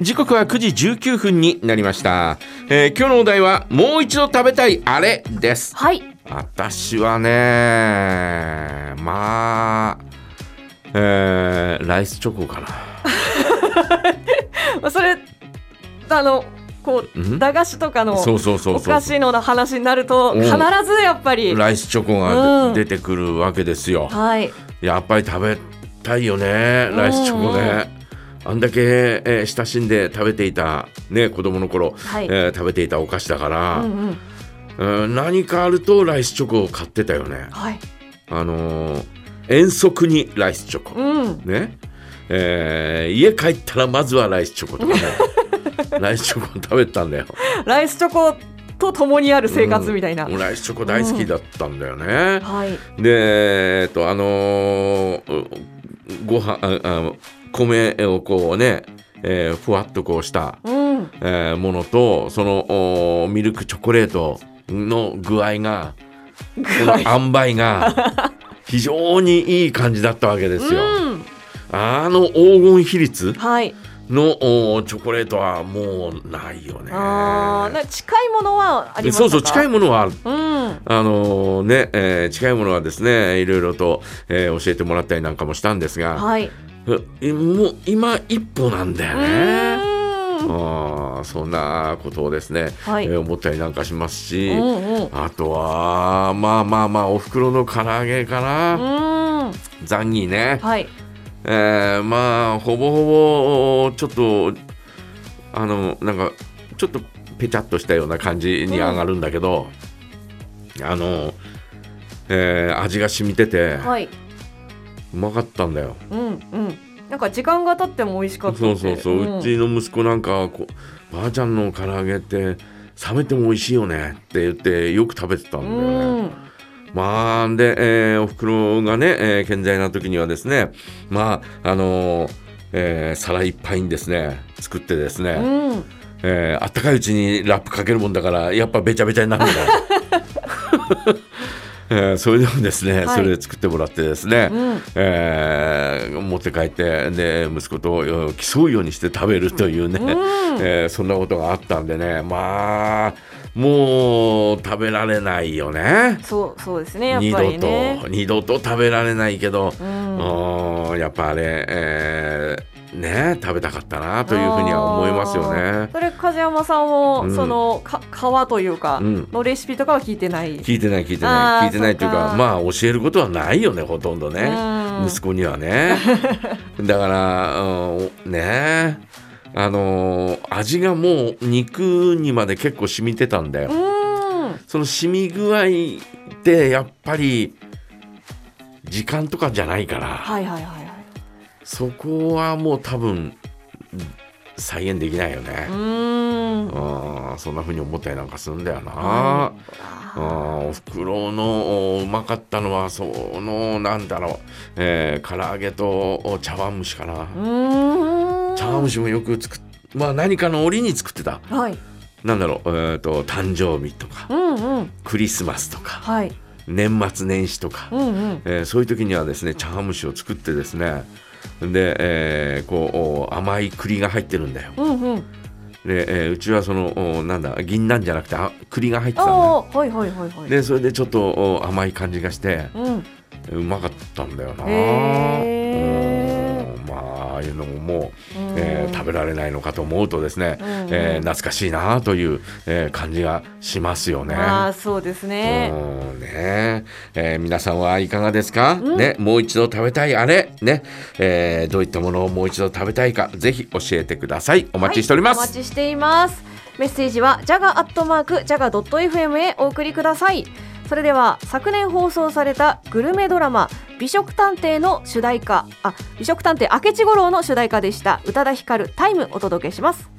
時刻は9時19分になりました、えー今日のお題はもう一度食べたいあれです。はい。私はねまあえーライスチョコかな。ま あそれあのこう駄菓子とかのそうそうそうおそう。菓子の話になるとうん。必ずやっぱり。ライスチョコがうん。出てくるわけですよ、はい。やっぱり食べたいよねライスチョコね、あんだけ、えー親しんで食べていたね子供の頃、はい。えー食べていたお菓子だから、うんうん。うん何かあるとライスチョコを買ってたよね。はい。あのー遠足にライスチョコ、うん。ね、えー家帰ったらまずはライスチョコとかね。ライスチョコを食べてたんだよ。ライスチョコと共にある生活みたいな、うん。ライスチョコ大好きだったんだよね、はい。でえっとあのーご飯ああ米をこうね、えーふわっとこうした、うん。えーものとそのおミルクチョコレートの具合がこの塩梅が 非常にいい感じだったわけですよ。うん。あの黄金比率はい。のおチョコレートはもうないよね。あ近いものはありましたか？そうそう近いものはある。うん。あのね、えー近いものはですねいろいろと、えー教えてもらったりなんかもしたんですが、はい。えもう今一歩なんだようね。あーそんなことをですね、はい。えー思ったりなんかしますし、うんうん。あとはまあまあまあお袋の唐揚げかな、うん。ザンギね、はい。えーまあほぼほぼちょっとあのなんかちょっとペチャっとしたような感じに上がるんだけど、あの、えー味が染みててはい、うまかったんだよ。うんうん、なんか時間が経っても美味しかったそうってそうそう、んうちの息子なんかはこうばあちゃんの唐揚げって冷めても美味しいよねって言ってよく食べてたんだよね。うんまあで、えーお袋がね、えー健在な時にはですねまああのーえー皿いっぱいにですね作ってですね、うんえーあったかいうちにラップかけるもんだからやっぱべちゃべちゃになるんだよ。えーそれでもですね、はい。それで作ってもらってですね、うん。えー持って帰ってで息子とうん競うようにして食べるというね、うん。えーそんなことがあったんでねまあもう食べられないよね。そうそうですねやっ二ぱり度ねと二度と食べられないけど、うん。うんやっぱあれ、えーね食べたかったなというふうには思いますよね。それ梶山さんも、うん。そのか皮というかうん。のレシピとかは聞いてない、聞いてない聞いてない聞いてないというかか。まあ教えることはないよねほとんどね、うん。息子にはね。だから、うんねあのー味がもう肉にまで結構染みてたんだよ、うん。その染み具合ってやっぱり時間とかじゃないから、はいはいはいはいそこはもう多分再現できないよね。う、ん。うん、そんな風に思ったりなんかするんだよな、はあーおふくろのおうまかったのはそのなんだろう、えー、唐揚げとお茶碗蒸しかな、うん。茶碗蒸しもよく作っまあ何かの折に作ってた。はい。なんだろう、えー、と誕生日とかうんうん。クリスマスとかはい。年末年始とか、うんうん。えーそういう時にはですね茶碗蒸しを作ってですねで、えーこうお甘い栗が入ってるんだよ。うんうん。で、えーうちはそのおなんだ銀杏じゃなくてあ栗が入ってたんだよああはいはいはいはい。でそれでちょっとお甘い感じがしてうん。うまかったんだよな。へー。うんももう、うん。えー食べられないのかと思うとですね、うん。えー懐かしいなという、えー感じがしますよね。ああそうですね。うんね。えー皆さんはいかがですか、うん。ね、もう一度食べたいあれ、ね。えーどういったものをもう一度食べたいか？ぜひ教えてください。お待ちしております、はいお待ちしています。メッセージはジャガアットマークジャガドット FM へお送りくださいそれでは昨年放送されたグルメドラマ美食探偵の主題歌あ美食探偵明智五郎の主題歌でした。宇多田ヒカルタイムお届けします。